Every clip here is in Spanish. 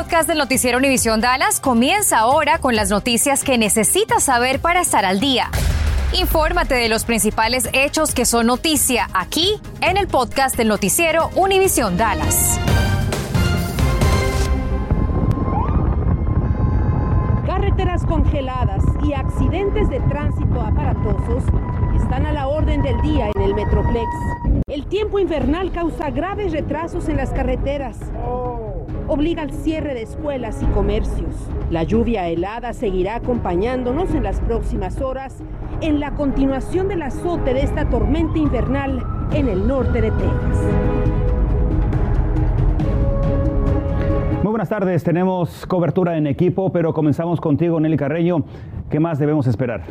podcast del noticiero Univisión Dallas comienza ahora con las noticias que necesitas saber para estar al día. Infórmate de los principales hechos que son noticia aquí en el podcast del noticiero Univisión Dallas. Carreteras congeladas y accidentes de tránsito aparatosos están a la orden del día en el Metroplex. El tiempo invernal causa graves retrasos en las carreteras obliga al cierre de escuelas y comercios. La lluvia helada seguirá acompañándonos en las próximas horas en la continuación del azote de esta tormenta invernal en el norte de Texas. Muy buenas tardes, tenemos cobertura en equipo, pero comenzamos contigo, Nelly Carreño. ¿Qué más debemos esperar?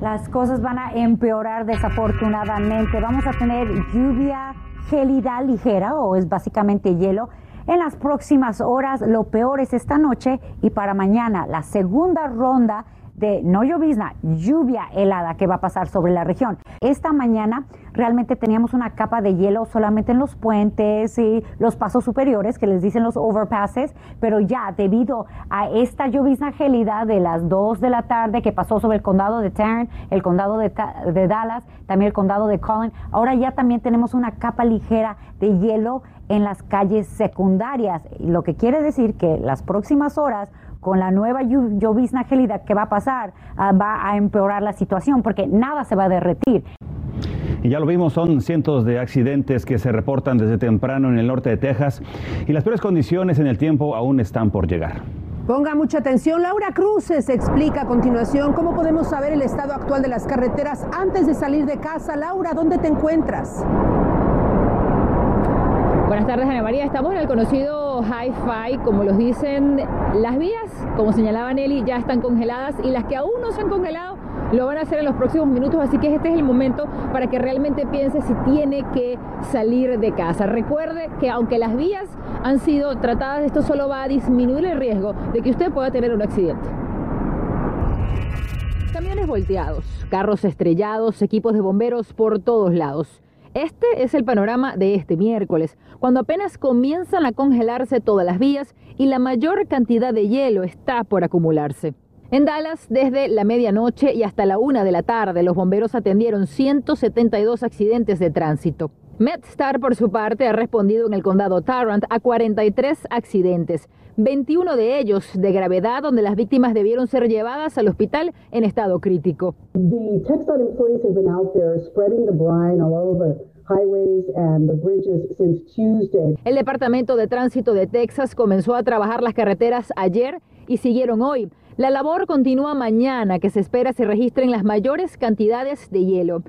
Las cosas van a empeorar desafortunadamente. Vamos a tener lluvia gélida ligera o es básicamente hielo en las próximas horas. Lo peor es esta noche y para mañana la segunda ronda de no llovizna, lluvia helada que va a pasar sobre la región. Esta mañana realmente teníamos una capa de hielo solamente en los puentes y los pasos superiores que les dicen los overpasses, pero ya debido a esta llovizna gélida de las 2 de la tarde que pasó sobre el condado de Tarrant, el condado de, de Dallas, también el condado de Collin, ahora ya también tenemos una capa ligera de hielo en las calles secundarias, lo que quiere decir que las próximas horas con la nueva llovizna gélida que va a pasar, ah, va a empeorar la situación porque nada se va a derretir. Y ya lo vimos, son cientos de accidentes que se reportan desde temprano en el norte de Texas y las peores condiciones en el tiempo aún están por llegar. Ponga mucha atención, Laura Cruz se explica a continuación cómo podemos saber el estado actual de las carreteras antes de salir de casa. Laura, ¿dónde te encuentras? Buenas tardes, Ana María. Estamos en el conocido Hi-Fi, como los dicen. Las vías, como señalaba Nelly, ya están congeladas y las que aún no se han congelado lo van a hacer en los próximos minutos, así que este es el momento para que realmente piense si tiene que salir de casa. Recuerde que aunque las vías han sido tratadas, esto solo va a disminuir el riesgo de que usted pueda tener un accidente. Camiones volteados, carros estrellados, equipos de bomberos por todos lados. Este es el panorama de este miércoles, cuando apenas comienzan a congelarse todas las vías y la mayor cantidad de hielo está por acumularse. En Dallas, desde la medianoche y hasta la una de la tarde, los bomberos atendieron 172 accidentes de tránsito. MedStar, por su parte, ha respondido en el condado Tarrant a 43 accidentes, 21 de ellos de gravedad, donde las víctimas debieron ser llevadas al hospital en estado crítico. El Departamento de Tránsito de Texas comenzó a trabajar las carreteras ayer y siguieron hoy. La labor continúa mañana, que se espera se registren las mayores cantidades de hielo.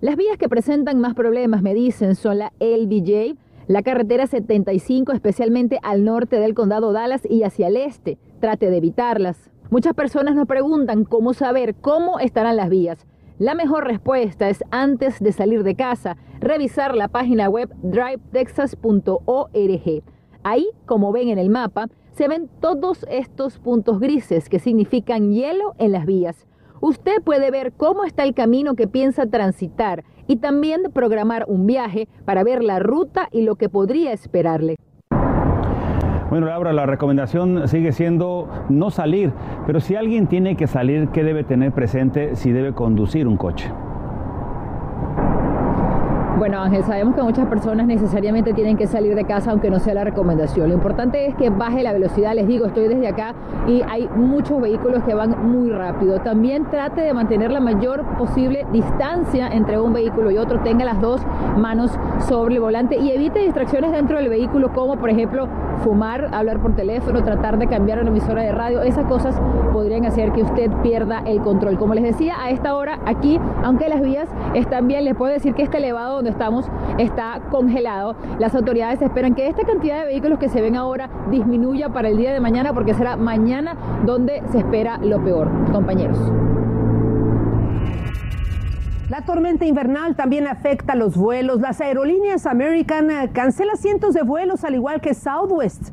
Las vías que presentan más problemas, me dicen, son la LBJ, la carretera 75, especialmente al norte del condado Dallas y hacia el este. Trate de evitarlas. Muchas personas nos preguntan cómo saber cómo estarán las vías. La mejor respuesta es antes de salir de casa, revisar la página web drivetexas.org. Ahí, como ven en el mapa, se ven todos estos puntos grises que significan hielo en las vías. Usted puede ver cómo está el camino que piensa transitar y también programar un viaje para ver la ruta y lo que podría esperarle. Bueno, Laura, la recomendación sigue siendo no salir, pero si alguien tiene que salir, ¿qué debe tener presente si debe conducir un coche? Bueno, Ángel, sabemos que muchas personas necesariamente tienen que salir de casa aunque no sea la recomendación. Lo importante es que baje la velocidad. Les digo, estoy desde acá y hay muchos vehículos que van muy rápido. También trate de mantener la mayor posible distancia entre un vehículo y otro. Tenga las dos manos sobre el volante y evite distracciones dentro del vehículo como por ejemplo fumar, hablar por teléfono, tratar de cambiar una emisora de radio. Esas cosas podrían hacer que usted pierda el control. Como les decía, a esta hora aquí, aunque las vías están bien, les puedo decir que este elevado donde estamos está congelado. Las autoridades esperan que esta cantidad de vehículos que se ven ahora disminuya para el día de mañana porque será mañana donde se espera lo peor, compañeros. La tormenta invernal también afecta los vuelos. Las aerolíneas American eh, cancelan cientos de vuelos al igual que Southwest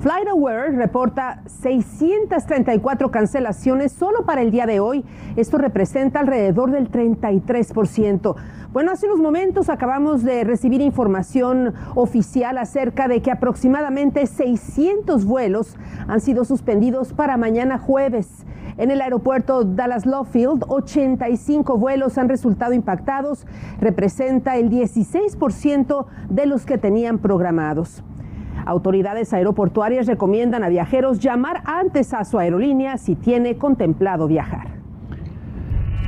FlightAware reporta 634 cancelaciones solo para el día de hoy. Esto representa alrededor del 33%. Bueno, hace unos momentos acabamos de recibir información oficial acerca de que aproximadamente 600 vuelos han sido suspendidos para mañana jueves. En el aeropuerto Dallas Love 85 vuelos han resultado impactados, representa el 16% de los que tenían programados. Autoridades aeroportuarias recomiendan a viajeros llamar antes a su aerolínea si tiene contemplado viajar.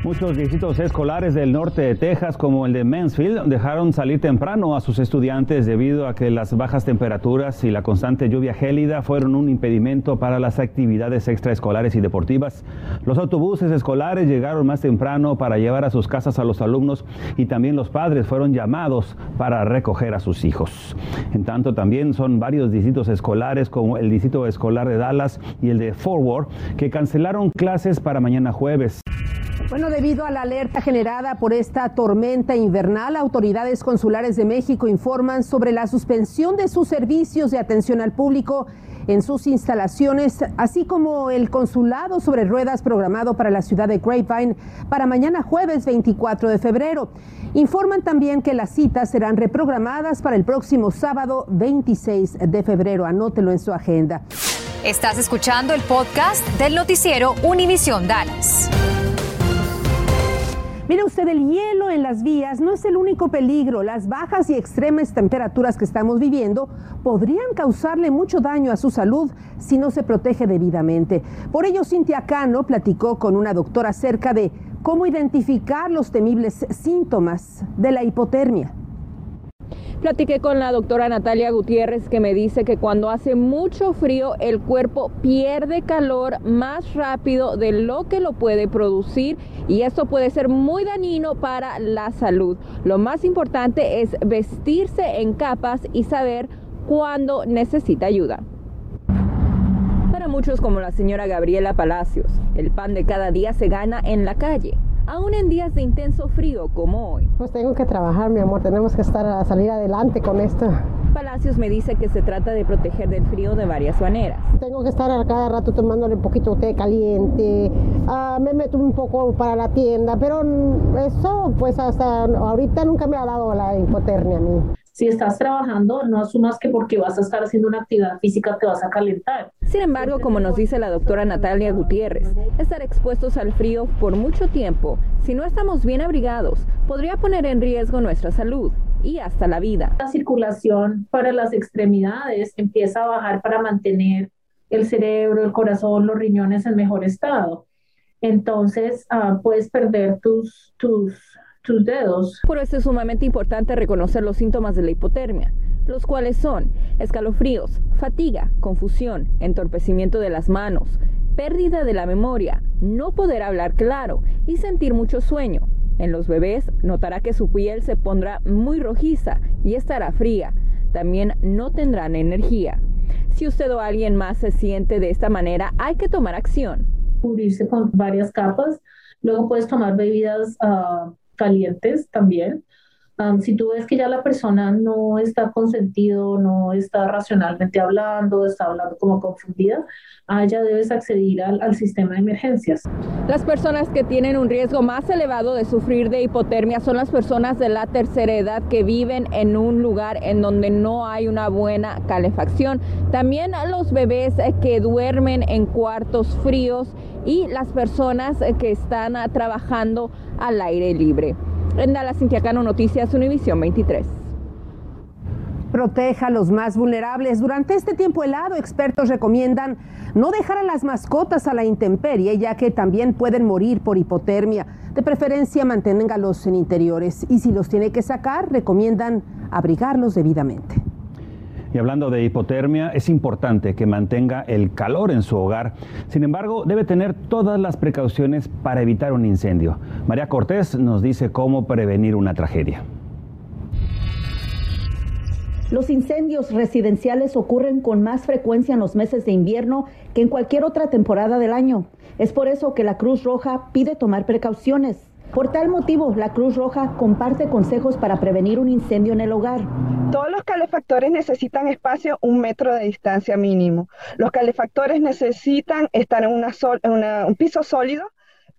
Muchos distritos escolares del norte de Texas, como el de Mansfield, dejaron salir temprano a sus estudiantes debido a que las bajas temperaturas y la constante lluvia gélida fueron un impedimento para las actividades extraescolares y deportivas. Los autobuses escolares llegaron más temprano para llevar a sus casas a los alumnos y también los padres fueron llamados para recoger a sus hijos. En tanto, también son varios distritos escolares, como el distrito escolar de Dallas y el de Forward, que cancelaron clases para mañana jueves. Bueno, debido a la alerta generada por esta tormenta invernal, autoridades consulares de México informan sobre la suspensión de sus servicios de atención al público en sus instalaciones, así como el consulado sobre ruedas programado para la ciudad de Grapevine para mañana jueves 24 de febrero. Informan también que las citas serán reprogramadas para el próximo sábado 26 de febrero. Anótelo en su agenda. Estás escuchando el podcast del noticiero Univisión Dallas. Mire usted, el hielo en las vías no es el único peligro. Las bajas y extremas temperaturas que estamos viviendo podrían causarle mucho daño a su salud si no se protege debidamente. Por ello, Cintia Cano platicó con una doctora acerca de cómo identificar los temibles síntomas de la hipotermia. Platiqué con la doctora Natalia Gutiérrez que me dice que cuando hace mucho frío el cuerpo pierde calor más rápido de lo que lo puede producir y esto puede ser muy dañino para la salud. Lo más importante es vestirse en capas y saber cuándo necesita ayuda. Para muchos como la señora Gabriela Palacios, el pan de cada día se gana en la calle aún en días de intenso frío como hoy. Pues tengo que trabajar, mi amor, tenemos que estar a salir adelante con esto. Palacios me dice que se trata de proteger del frío de varias maneras. Tengo que estar a cada rato tomándole un poquito de té caliente, uh, me meto un poco para la tienda, pero eso pues hasta ahorita nunca me ha dado la hipotermia a mí si estás trabajando, no asumas que porque vas a estar haciendo una actividad física te vas a calentar. Sin embargo, como nos dice la doctora Natalia Gutiérrez, estar expuestos al frío por mucho tiempo, si no estamos bien abrigados, podría poner en riesgo nuestra salud y hasta la vida. La circulación para las extremidades empieza a bajar para mantener el cerebro, el corazón, los riñones en mejor estado. Entonces, uh, puedes perder tus, tus tus dedos. Por eso es sumamente importante reconocer los síntomas de la hipotermia, los cuales son escalofríos, fatiga, confusión, entorpecimiento de las manos, pérdida de la memoria, no poder hablar claro y sentir mucho sueño. En los bebés notará que su piel se pondrá muy rojiza y estará fría. También no tendrán energía. Si usted o alguien más se siente de esta manera, hay que tomar acción. Cubrirse con varias capas. Luego puedes tomar bebidas uh, calientes también. Si tú ves que ya la persona no está consentido, no está racionalmente hablando, está hablando como confundida, ah, ya debes acceder al, al, sistema de emergencias. Las personas que tienen un riesgo más elevado de sufrir de hipotermia son las personas de la tercera edad que viven en un lugar en donde no hay una buena calefacción. También a los bebés que duermen en cuartos fríos y las personas que están trabajando al aire libre. En Dallas, Noticias, Univisión 23. Proteja a los más vulnerables. Durante este tiempo helado, expertos recomiendan no dejar a las mascotas a la intemperie, ya que también pueden morir por hipotermia. De preferencia, manténgalos en interiores y si los tiene que sacar, recomiendan abrigarlos debidamente. Y hablando de hipotermia, es importante que mantenga el calor en su hogar. Sin embargo, debe tener todas las precauciones para evitar un incendio. María Cortés nos dice cómo prevenir una tragedia. Los incendios residenciales ocurren con más frecuencia en los meses de invierno que en cualquier otra temporada del año. Es por eso que la Cruz Roja pide tomar precauciones. Por tal motivo, la Cruz Roja comparte consejos para prevenir un incendio en el hogar. Todos los calefactores necesitan espacio un metro de distancia mínimo. Los calefactores necesitan estar en, un piso sólido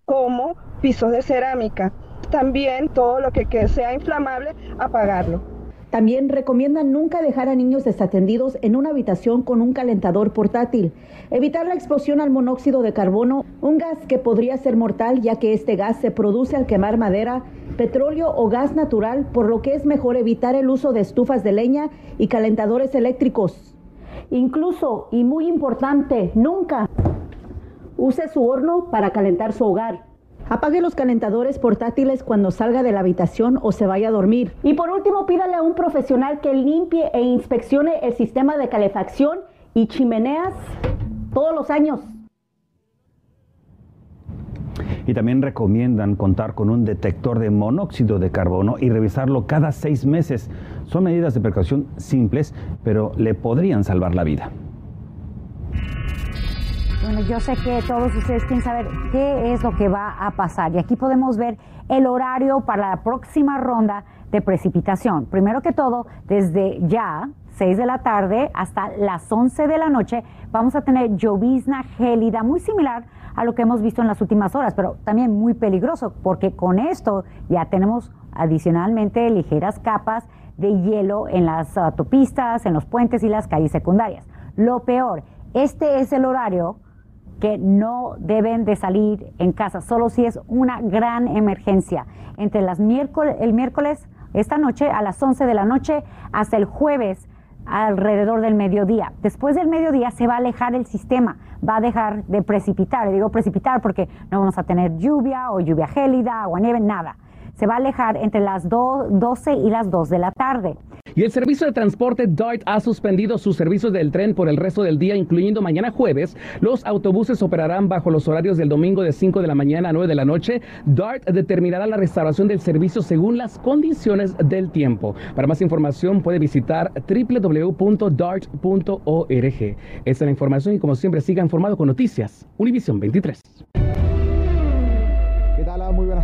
como pisos de cerámica. También todo lo que sea inflamable, apagarlo. También recomiendan nunca dejar a niños desatendidos en una habitación con un calentador portátil. Evitar la explosión al monóxido de carbono, un gas que podría ser mortal ya que este gas se produce al quemar madera, petróleo o gas natural, por lo que es mejor evitar el uso de estufas de leña y calentadores eléctricos. Incluso, y muy importante, nunca use su horno para calentar su hogar. Apague los calentadores portátiles cuando salga de la habitación o se vaya a dormir. Y por último, pídale a un profesional que limpie e inspeccione el sistema de calefacción y chimeneas todos los años. Y también recomiendan contar con un detector de monóxido de carbono y revisarlo cada seis meses. Son medidas de precaución simples, pero le podrían salvar la vida. Bueno, yo sé que todos ustedes quieren saber qué es lo que va a pasar y aquí podemos ver el horario para la próxima ronda de precipitación. Primero que todo, desde ya, 6 de la tarde hasta las 11 de la noche, vamos a tener llovizna gélida muy similar a lo que hemos visto en las últimas horas, pero también muy peligroso porque con esto ya tenemos adicionalmente ligeras capas de hielo en las autopistas, en los puentes y las calles secundarias. Lo peor, este es el horario que no deben de salir en casa, solo si es una gran emergencia. Entre las miércoles, el miércoles, esta noche, a las 11 de la noche, hasta el jueves, alrededor del mediodía. Después del mediodía se va a alejar el sistema, va a dejar de precipitar. digo precipitar porque no vamos a tener lluvia o lluvia gélida o nieve, nada. Se va a alejar entre las 12 y las 2 de la tarde. Y el servicio de transporte DART ha suspendido sus servicios del tren por el resto del día, incluyendo mañana jueves. Los autobuses operarán bajo los horarios del domingo de 5 de la mañana a 9 de la noche. DART determinará la restauración del servicio según las condiciones del tiempo. Para más información puede visitar www.dart.org. Esta es la información y como siempre siga informado con noticias. Univision 23.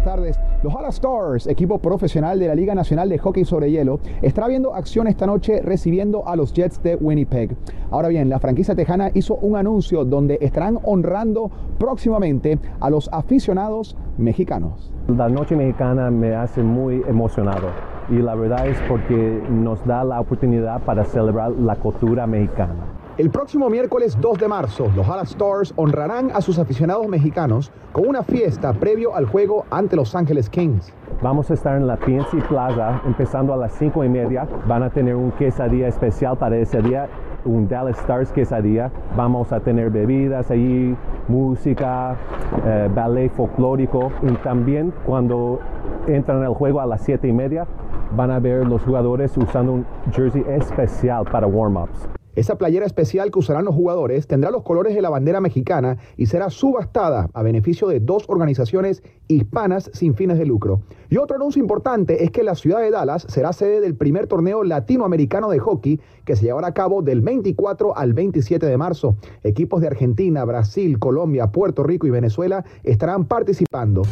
Buenas tardes. Los Hala Stars, equipo profesional de la Liga Nacional de Hockey sobre Hielo, estará viendo acción esta noche recibiendo a los Jets de Winnipeg. Ahora bien, la franquicia tejana hizo un anuncio donde estarán honrando próximamente a los aficionados mexicanos. La noche mexicana me hace muy emocionado y la verdad es porque nos da la oportunidad para celebrar la cultura mexicana. El próximo miércoles 2 de marzo, los Hala Stars honrarán a sus aficionados mexicanos con una fiesta previo al juego ante Los Ángeles Kings. Vamos a estar en la PNC Plaza empezando a las 5 y media. Van a tener un quesadilla especial para ese día, un Dallas Stars quesadilla. Vamos a tener bebidas allí, música, eh, ballet folclórico. Y también cuando entran al juego a las 7 y media, van a ver los jugadores usando un jersey especial para warm-ups. Esa playera especial que usarán los jugadores tendrá los colores de la bandera mexicana y será subastada a beneficio de dos organizaciones hispanas sin fines de lucro. Y otro anuncio importante es que la ciudad de Dallas será sede del primer torneo latinoamericano de hockey que se llevará a cabo del 24 al 27 de marzo. Equipos de Argentina, Brasil, Colombia, Puerto Rico y Venezuela estarán participando.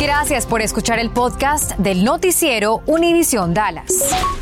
Gracias por escuchar el podcast del noticiero Univisión Dallas.